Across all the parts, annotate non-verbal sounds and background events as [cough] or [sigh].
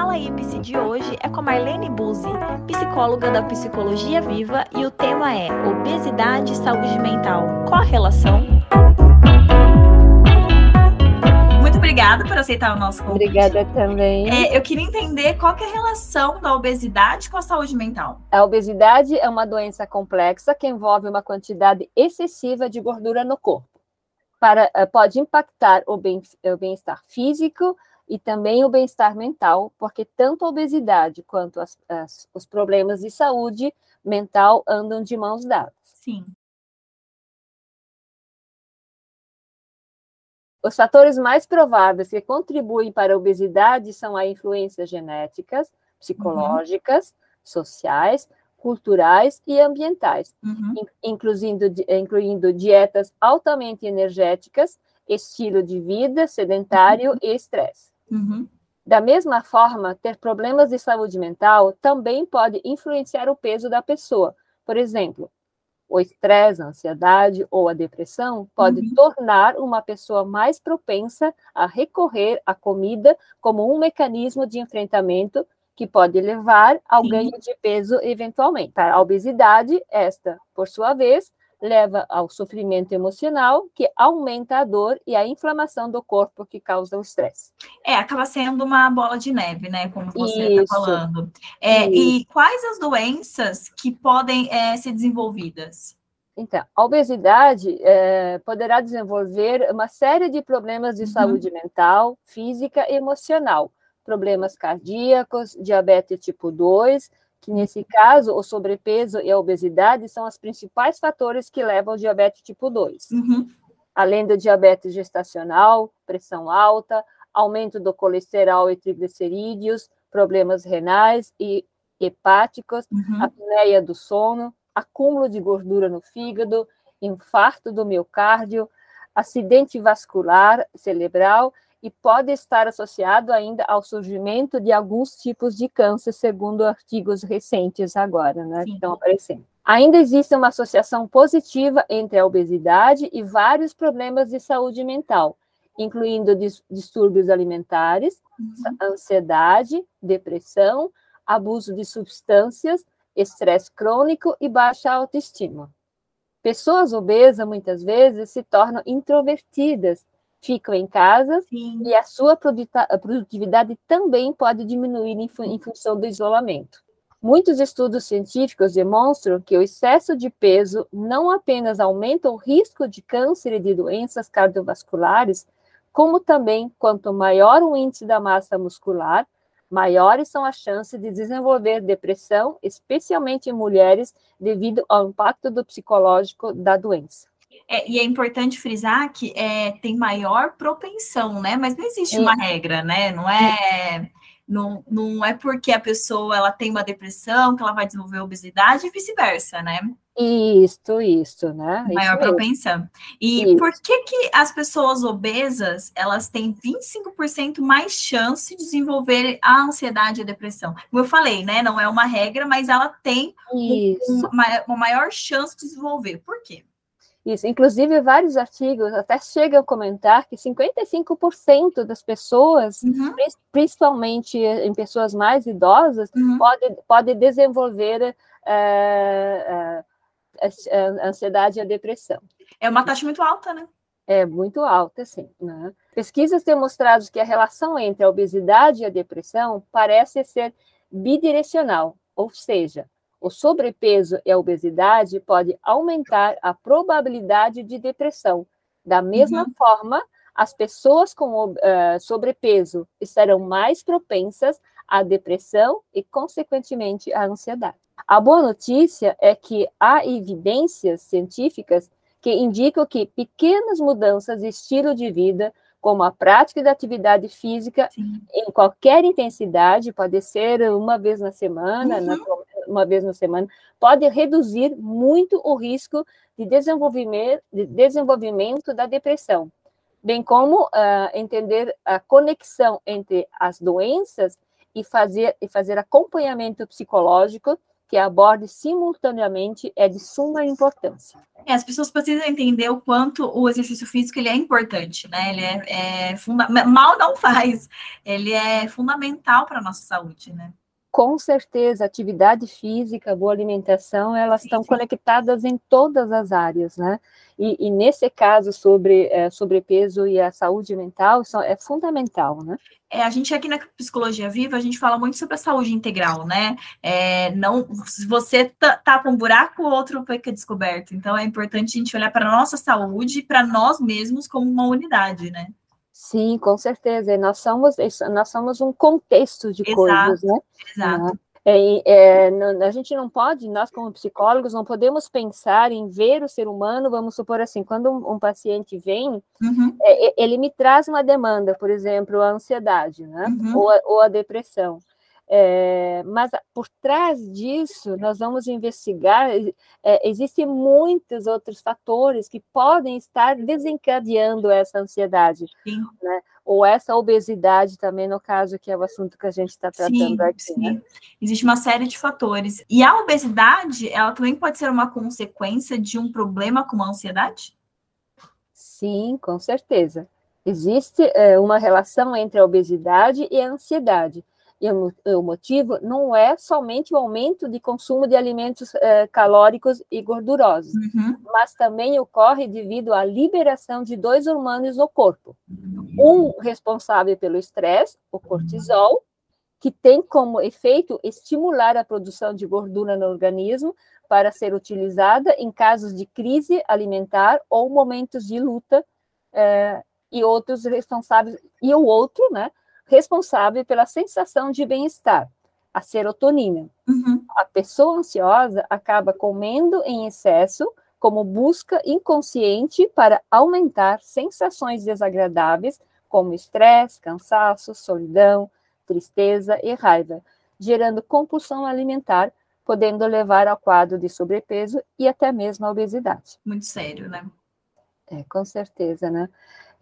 Fala Ipse de hoje é com Marlene Buzzi, psicóloga da Psicologia Viva, e o tema é Obesidade e Saúde Mental. Qual a relação? Muito obrigada por aceitar o nosso convite. Obrigada também. É, eu queria entender qual que é a relação da obesidade com a saúde mental. A obesidade é uma doença complexa que envolve uma quantidade excessiva de gordura no corpo. Para, eh, pode impactar o bem-estar físico, e também o bem-estar mental, porque tanto a obesidade quanto as, as, os problemas de saúde mental andam de mãos dadas. Sim. Os fatores mais prováveis que contribuem para a obesidade são as influências genéticas, psicológicas, uhum. sociais, culturais e ambientais, uhum. incluindo, incluindo dietas altamente energéticas, estilo de vida sedentário uhum. e estresse. Uhum. Da mesma forma, ter problemas de saúde mental também pode influenciar o peso da pessoa. Por exemplo, o estresse, a ansiedade ou a depressão pode uhum. tornar uma pessoa mais propensa a recorrer à comida como um mecanismo de enfrentamento que pode levar ao Sim. ganho de peso eventualmente. Para a obesidade, esta, por sua vez, leva ao sofrimento emocional, que aumenta a dor e a inflamação do corpo que causa o estresse. É, acaba sendo uma bola de neve, né? Como você está falando. É, e quais as doenças que podem é, ser desenvolvidas? Então, a obesidade é, poderá desenvolver uma série de problemas de uhum. saúde mental, física e emocional, problemas cardíacos, diabetes tipo 2, que nesse caso o sobrepeso e a obesidade são os principais fatores que levam ao diabetes tipo 2. Uhum. Além do diabetes gestacional, pressão alta, aumento do colesterol e triglicerídeos, problemas renais e hepáticos, uhum. apneia do sono, acúmulo de gordura no fígado, infarto do miocárdio, acidente vascular cerebral e pode estar associado ainda ao surgimento de alguns tipos de câncer, segundo artigos recentes agora, né, que estão aparecendo. Ainda existe uma associação positiva entre a obesidade e vários problemas de saúde mental, incluindo distúrbios alimentares, uhum. ansiedade, depressão, abuso de substâncias, estresse crônico e baixa autoestima. Pessoas obesas muitas vezes se tornam introvertidas ficam em casa Sim. e a sua produtividade também pode diminuir em, em função do isolamento. Muitos estudos científicos demonstram que o excesso de peso não apenas aumenta o risco de câncer e de doenças cardiovasculares, como também, quanto maior o índice da massa muscular, maiores são as chances de desenvolver depressão, especialmente em mulheres, devido ao impacto do psicológico da doença. É, e é importante frisar que é, tem maior propensão, né? Mas não existe uma regra, né? Não é, não, não é porque a pessoa ela tem uma depressão que ela vai desenvolver obesidade e vice-versa, né? Isso, isso, né? Maior isso propensão. E isso. por que que as pessoas obesas, elas têm 25% mais chance de desenvolver a ansiedade e a depressão? Como eu falei, né? Não é uma regra, mas ela tem um, uma, uma maior chance de desenvolver. Por quê? Isso, inclusive vários artigos até chegam a comentar que 55% das pessoas, uhum. principalmente em pessoas mais idosas, uhum. pode, pode desenvolver uh, uh, ansiedade e a depressão. É uma taxa muito alta, né? É muito alta, sim. Né? Pesquisas têm mostrado que a relação entre a obesidade e a depressão parece ser bidirecional, ou seja, o sobrepeso e a obesidade pode aumentar a probabilidade de depressão. Da mesma uhum. forma, as pessoas com uh, sobrepeso estarão mais propensas à depressão e, consequentemente, à ansiedade. A boa notícia é que há evidências científicas que indicam que pequenas mudanças de estilo de vida, como a prática da atividade física Sim. em qualquer intensidade, pode ser uma vez na semana, uhum. na, uma vez na semana, pode reduzir muito o risco de desenvolvimento, de desenvolvimento da depressão, bem como uh, entender a conexão entre as doenças e fazer, e fazer acompanhamento psicológico que aborde simultaneamente é de suma importância. É, as pessoas precisam entender o quanto o exercício físico ele é importante, né? Ele é, é funda mal não faz, ele é fundamental para a nossa saúde, né? Com certeza, atividade física, boa alimentação, elas estão conectadas em todas as áreas, né? E, e nesse caso sobre é, sobrepeso e a saúde mental, isso é fundamental, né? É, a gente aqui na Psicologia Viva, a gente fala muito sobre a saúde integral, né? É, não, se você tapa um buraco, o outro fica descoberto. Então, é importante a gente olhar para a nossa saúde, para nós mesmos como uma unidade, né? Sim, com certeza. nós somos, nós somos um contexto de Exato. coisas, né? Exato. É, é, a gente não pode, nós como psicólogos, não podemos pensar em ver o ser humano, vamos supor assim, quando um, um paciente vem, uhum. é, ele me traz uma demanda, por exemplo, a ansiedade, né? Uhum. Ou, a, ou a depressão. É, mas por trás disso, nós vamos investigar, é, existem muitos outros fatores que podem estar desencadeando essa ansiedade, né? ou essa obesidade também, no caso, que é o assunto que a gente está tratando sim, aqui. Sim. Né? Existe uma série de fatores. E a obesidade, ela também pode ser uma consequência de um problema como a ansiedade? Sim, com certeza. Existe é, uma relação entre a obesidade e a ansiedade. E o, motivo não é somente o aumento de consumo de alimentos eh, calóricos e gordurosos, uhum. mas também ocorre devido à liberação de dois hormônios no corpo. Um responsável pelo estresse, o cortisol, que tem como efeito estimular a produção de gordura no organismo para ser utilizada em casos de crise alimentar ou momentos de luta, eh, e outros responsáveis, e o outro, né, responsável pela sensação de bem-estar, a serotonina. Uhum. A pessoa ansiosa acaba comendo em excesso como busca inconsciente para aumentar sensações desagradáveis como estresse, cansaço, solidão, tristeza e raiva, gerando compulsão alimentar, podendo levar ao quadro de sobrepeso e até mesmo a obesidade. Muito sério, né? É, com certeza, né?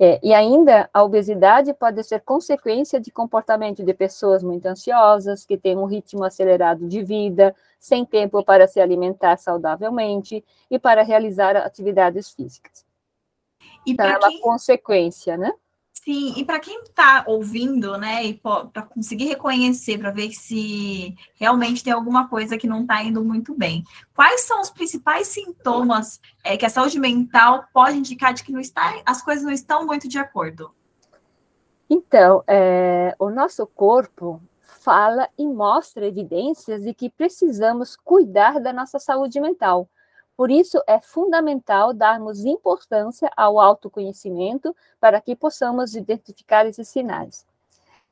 É, e ainda, a obesidade pode ser consequência de comportamento de pessoas muito ansiosas, que têm um ritmo acelerado de vida, sem tempo para se alimentar saudavelmente e para realizar atividades físicas. E então, é uma consequência, né? Sim, e para quem está ouvindo, né, e para conseguir reconhecer, para ver se realmente tem alguma coisa que não está indo muito bem, quais são os principais sintomas é, que a saúde mental pode indicar de que não está, as coisas não estão muito de acordo? Então, é, o nosso corpo fala e mostra evidências de que precisamos cuidar da nossa saúde mental por isso, é fundamental darmos importância ao autoconhecimento para que possamos identificar esses sinais.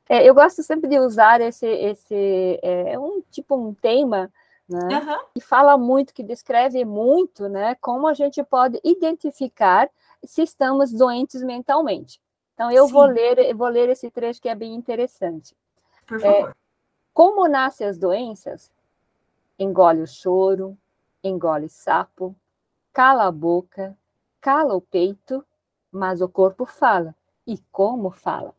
É, eu gosto sempre de usar esse, esse é, um tipo um tema né, uhum. que fala muito, que descreve muito, né, como a gente pode identificar se estamos doentes mentalmente. Então eu vou ler, eu vou ler esse trecho que é bem interessante. Por favor. É, como nascem as doenças? Engole o choro, engole sapo, cala a boca, cala o peito, mas o corpo fala. E como fala?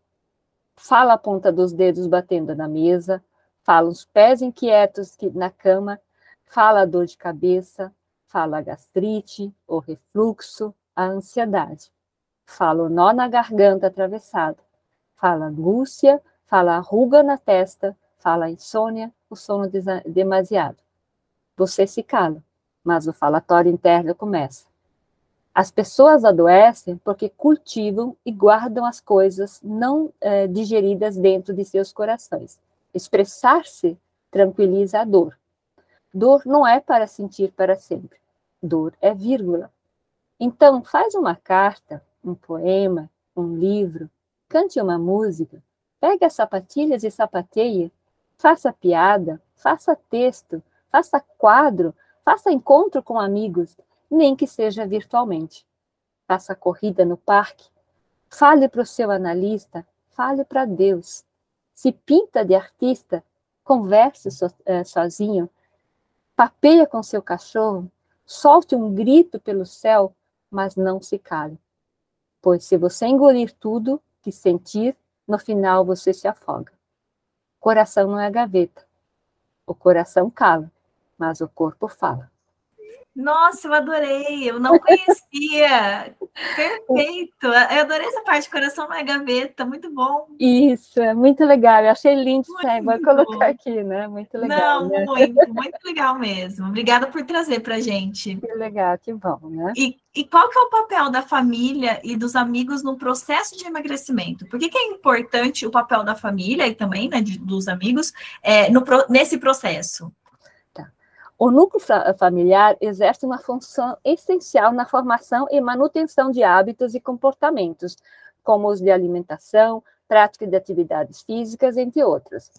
Fala a ponta dos dedos batendo na mesa, fala os pés inquietos na cama, fala a dor de cabeça, fala a gastrite, o refluxo, a ansiedade. Fala o nó na garganta atravessado, fala a angústia, fala a ruga na testa, fala a insônia, o sono demasiado. Você se cala mas o falatório interno começa. As pessoas adoecem porque cultivam e guardam as coisas não eh, digeridas dentro de seus corações. Expressar-se tranquiliza a dor. Dor não é para sentir para sempre. Dor é vírgula. Então, faz uma carta, um poema, um livro, cante uma música, pegue as sapatilhas e sapateie, faça piada, faça texto, faça quadro, Faça encontro com amigos, nem que seja virtualmente. Faça corrida no parque. Fale para o seu analista, fale para Deus. Se pinta de artista, converse so, é, sozinho. Papeia com seu cachorro, solte um grito pelo céu, mas não se cale. Pois se você engolir tudo que sentir, no final você se afoga. Coração não é gaveta. O coração cala mas o corpo fala. Nossa, eu adorei, eu não conhecia. [laughs] Perfeito. Eu adorei essa parte, coração na gaveta, muito bom. Isso, é muito legal. Eu achei lindo, muito Vou colocar aqui, né? Muito legal. Não, né? muito, muito legal mesmo. Obrigada por trazer para gente. Que legal, que bom, né? E, e qual que é o papel da família e dos amigos no processo de emagrecimento? Por que, que é importante o papel da família e também né, de, dos amigos é, no, nesse processo? O núcleo familiar exerce uma função essencial na formação e manutenção de hábitos e comportamentos, como os de alimentação, prática de atividades físicas, entre outros.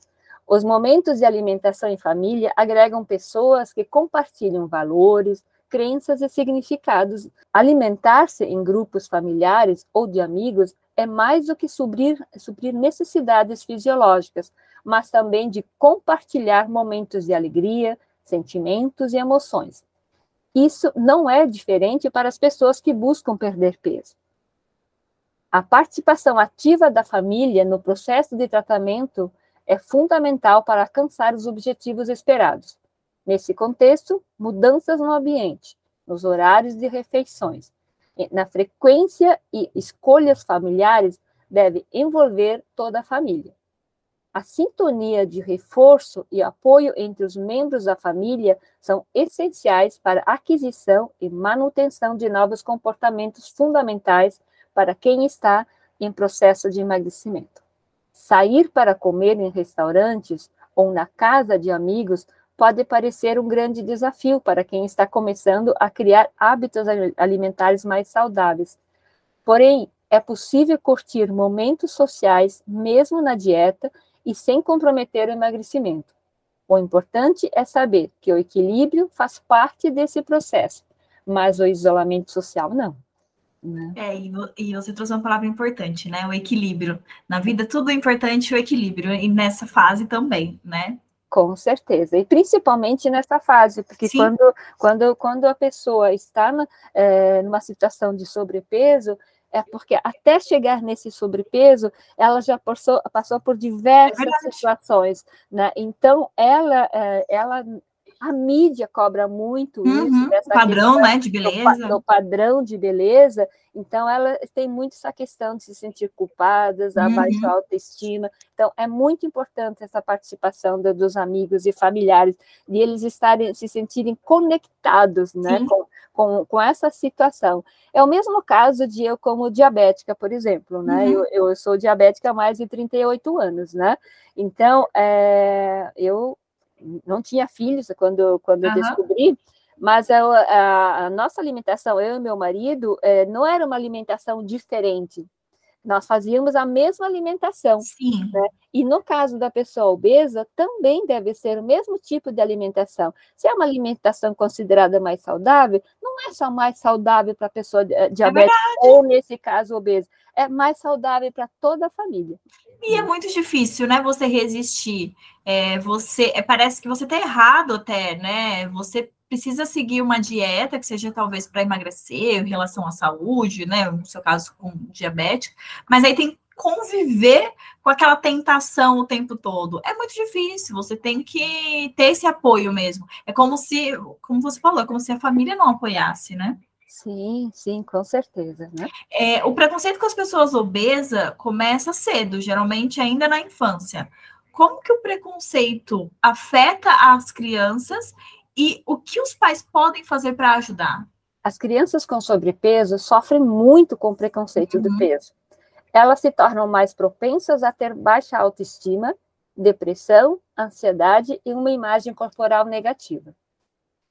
Os momentos de alimentação em família agregam pessoas que compartilham valores, crenças e significados. Alimentar-se em grupos familiares ou de amigos é mais do que suprir, suprir necessidades fisiológicas, mas também de compartilhar momentos de alegria, sentimentos e emoções. Isso não é diferente para as pessoas que buscam perder peso. A participação ativa da família no processo de tratamento é fundamental para alcançar os objetivos esperados. Nesse contexto, mudanças no ambiente, nos horários de refeições, na frequência e escolhas familiares deve envolver toda a família. A sintonia de reforço e apoio entre os membros da família são essenciais para a aquisição e manutenção de novos comportamentos fundamentais para quem está em processo de emagrecimento. Sair para comer em restaurantes ou na casa de amigos pode parecer um grande desafio para quem está começando a criar hábitos alimentares mais saudáveis. Porém, é possível curtir momentos sociais mesmo na dieta e sem comprometer o emagrecimento. O importante é saber que o equilíbrio faz parte desse processo, mas o isolamento social não. Né? É, e, você trouxe uma palavra importante, né? O equilíbrio. Na vida, tudo é importante, o equilíbrio, e nessa fase também, né? Com certeza, e principalmente nessa fase, porque quando, quando, quando a pessoa está é, numa situação de sobrepeso, é porque até chegar nesse sobrepeso, ela já passou, passou por diversas é situações, né? Então, ela, é, ela a mídia cobra muito uhum, isso. padrão, questão, né, de beleza. Do, do, padrão de beleza. Então, ela tem muito essa questão de se sentir culpadas, a uhum. baixa autoestima. Então, é muito importante essa participação de, dos amigos e familiares, de eles estarem, se sentirem conectados, né, com, com, com, essa situação. É o mesmo caso de eu como diabética, por exemplo, né, uhum. eu, eu sou diabética há mais de 38 anos, né, então, é, eu não tinha filhos quando, quando uhum. eu descobri, mas a, a, a, nossa alimentação, eu e meu marido, é, não era uma alimentação diferente. Nós fazíamos a mesma alimentação. Sim. Né? E no caso da pessoa obesa, também deve ser o mesmo tipo de alimentação. Se é uma alimentação considerada mais saudável, não é só mais saudável para a pessoa eh, diabética é ou, nesse caso, obesa. É mais saudável para toda a família. E é muito difícil, né? Você resistir. É, você é, parece que você está errado até, né? Você precisa seguir uma dieta que seja talvez para emagrecer em relação à saúde, né? No seu caso com diabetes, mas aí tem que conviver com aquela tentação o tempo todo. É muito difícil, você tem que ter esse apoio mesmo. É como se, como você falou, é como se a família não apoiasse, né? Sim, sim, com certeza. Né? É, o preconceito com as pessoas obesas começa cedo, geralmente ainda na infância. Como que o preconceito afeta as crianças e o que os pais podem fazer para ajudar? As crianças com sobrepeso sofrem muito com o preconceito uhum. do peso. Elas se tornam mais propensas a ter baixa autoestima, depressão, ansiedade e uma imagem corporal negativa.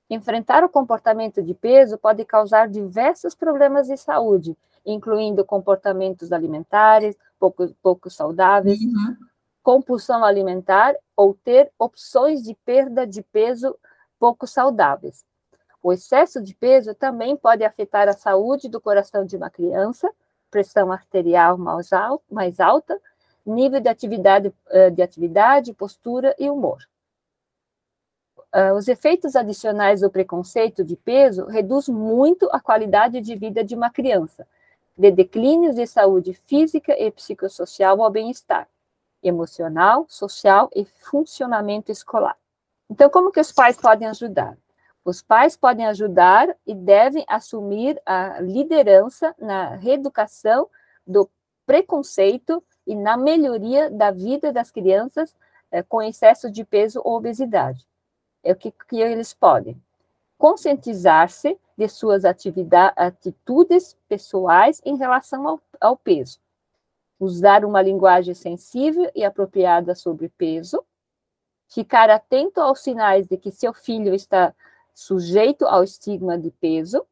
Enfrentar o comportamento de peso pode causar diversos problemas de saúde, incluindo comportamentos alimentares pouco, pouco saudáveis, uhum. compulsão alimentar ou ter opções de perda de peso pouco saudáveis. O excesso de peso também pode afetar a saúde do coração de uma criança, pressão arterial mais alta, nível de atividade, eh, de atividade, postura e humor. Uh, os efeitos adicionais do preconceito de peso reduz muito a qualidade de vida de uma criança, de declínios de saúde física e psicossocial ao bem-estar, emocional, social e funcionamento escolar. Então, como que os pais podem ajudar? Os pais podem ajudar e devem assumir a liderança na reeducação do preconceito e na melhoria da vida das crianças é, com excesso de peso ou obesidade. É o que, que eles podem conscientizar-se de suas atitudes pessoais em relação ao, ao peso, usar uma linguagem sensível e apropriada sobre peso, ficar atento aos sinais de que seu filho está sujeito ao estigma de peso,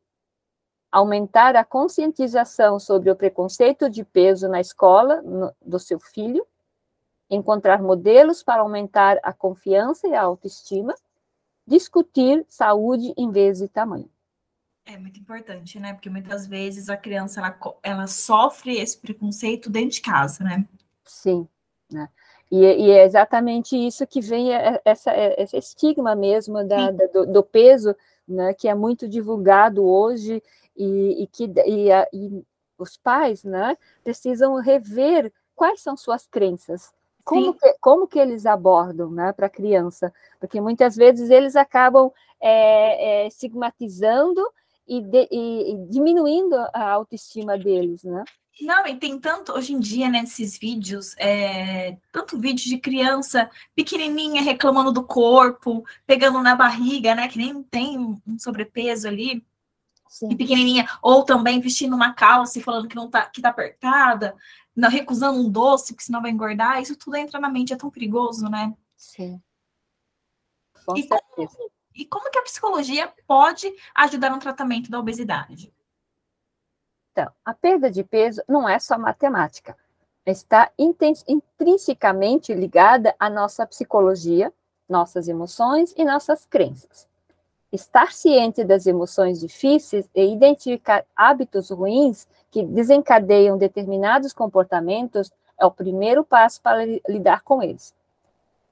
aumentar a conscientização sobre o preconceito de peso na escola no, do seu filho, encontrar modelos para aumentar a confiança e a autoestima, discutir saúde em vez de tamanho. É muito importante, né? Porque muitas vezes a criança ela, ela sofre esse preconceito dentro de casa, né? Sim, né? E, e é exatamente isso que vem é, essa, é, esse estigma mesmo da, da do, do, peso, né? Que é muito divulgado hoje e, e que e, a, e os pais, né? Precisam rever quais são suas crenças, como que, como que eles abordam né, para a criança? Porque muitas vezes eles acabam é, é, estigmatizando e, de, e, diminuindo a autoestima deles, né? Não, e tem tanto, hoje em dia, nesses né, vídeos, é, tanto vídeo de criança pequenininha reclamando do corpo, pegando na barriga, né, que nem tem um sobrepeso ali, Sim. e pequenininha, ou também vestindo uma calça e falando que não tá, que tá apertada, não, recusando um doce, porque senão vai engordar, isso tudo entra na mente, é tão perigoso, né? Sim. Com e, como, e como que a psicologia pode ajudar no tratamento da obesidade? Então, a perda de peso não é só matemática. Está intrinsecamente ligada à nossa psicologia, nossas emoções e nossas crenças. Estar ciente das emoções difíceis e identificar hábitos ruins que desencadeiam determinados comportamentos é o primeiro passo para lidar com eles.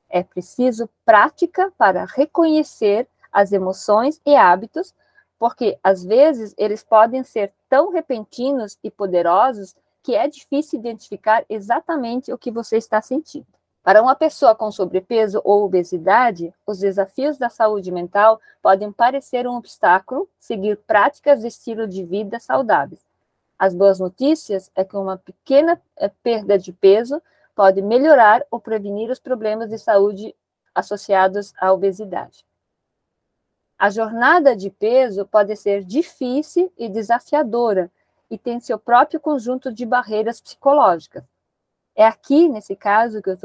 É preciso prática para reconhecer as emoções e hábitos, porque às vezes eles podem ser tão repentinos e poderosos que é difícil identificar exatamente o que você está sentindo. Para uma pessoa com sobrepeso ou obesidade, os desafios da saúde mental podem parecer um obstáculo seguir práticas de estilo de vida saudáveis. As boas notícias é que uma pequena eh, perda de peso pode melhorar ou prevenir os problemas de saúde associados à obesidade. A jornada de peso pode ser difícil e desafiadora e tem seu próprio conjunto de barreiras psicológicas é aqui, nesse caso, que eu,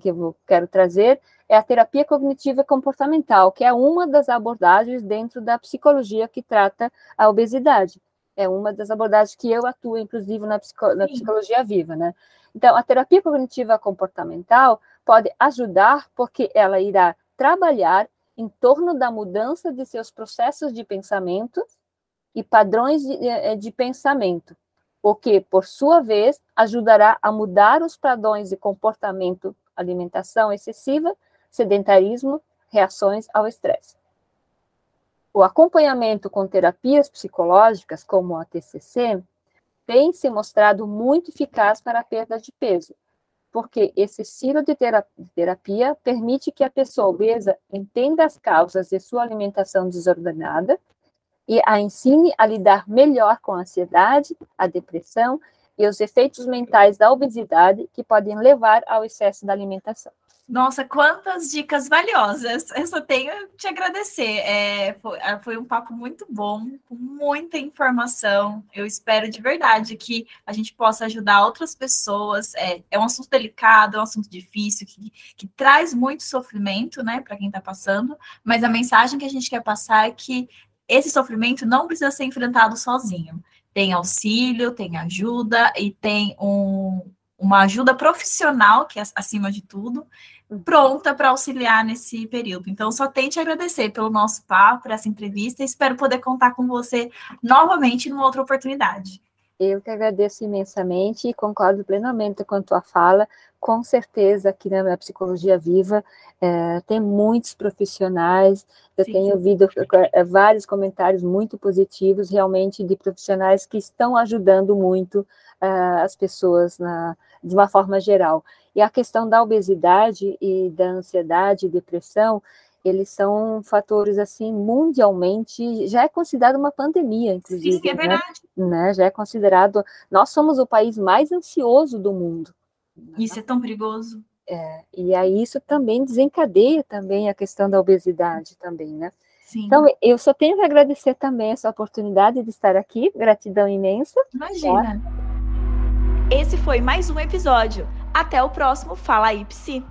que eu quero trazer, é a terapia cognitiva comportamental, que é uma das abordagens dentro da psicologia que trata a obesidade. É uma das abordagens que eu atuo, inclusive, na, psico, na psicologia viva, né? Então, a terapia cognitiva comportamental pode ajudar porque ela irá trabalhar em torno da mudança de seus processos de pensamento e padrões de, eh, de pensamento, o que, por sua vez, ajudará a mudar os padrões de comportamento, alimentação excessiva, sedentarismo, reações ao estresse. O acompanhamento com terapias psicológicas, como a TCC, tem se mostrado muito eficaz para a perda de peso, porque esse estilo de terapia permite que a pessoa obesa entenda as causas de sua alimentação desordenada e a ensine a lidar melhor com a ansiedade, a depressão e os efeitos mentais da obesidade que podem levar ao excesso da alimentação. Nossa, quantas dicas valiosas! Eu só tenho te agradecer. É, foi, é, foi, um papo muito bom, com muita informação. Eu espero de verdade que a gente possa ajudar outras pessoas. É, é um assunto delicado, é um assunto difícil, que, que traz muito sofrimento, né, para quem está passando. Mas a mensagem que a gente quer passar é que esse sofrimento não precisa ser enfrentado sozinho. Tem auxílio, tem ajuda e tem um, uma ajuda profissional, que é acima de tudo, pronta para auxiliar nesse período. Então, só tenho te agradecer pelo nosso papo, por essa entrevista, e espero poder contar com você novamente numa outra oportunidade. Eu que agradeço imensamente e concordo plenamente com a tua fala. Com certeza, aqui na Psicologia Viva, é, tem muitos profissionais. Eu Sim. tenho ouvido é, vários comentários muito positivos, realmente, de profissionais que estão ajudando muito uh, as pessoas na, de uma forma geral. E a questão da obesidade e da ansiedade e depressão, eles são fatores assim mundialmente já é considerado uma pandemia inclusive Sim, é né? verdade. Né? né? já é considerado nós somos o país mais ansioso do mundo isso é tão perigoso é, e aí isso também desencadeia também a questão da obesidade também né Sim. Então, eu só tenho que agradecer também essa oportunidade de estar aqui, gratidão imensa. Imagina. Tá? Esse foi mais um episódio. Até o próximo Fala aí, Psi.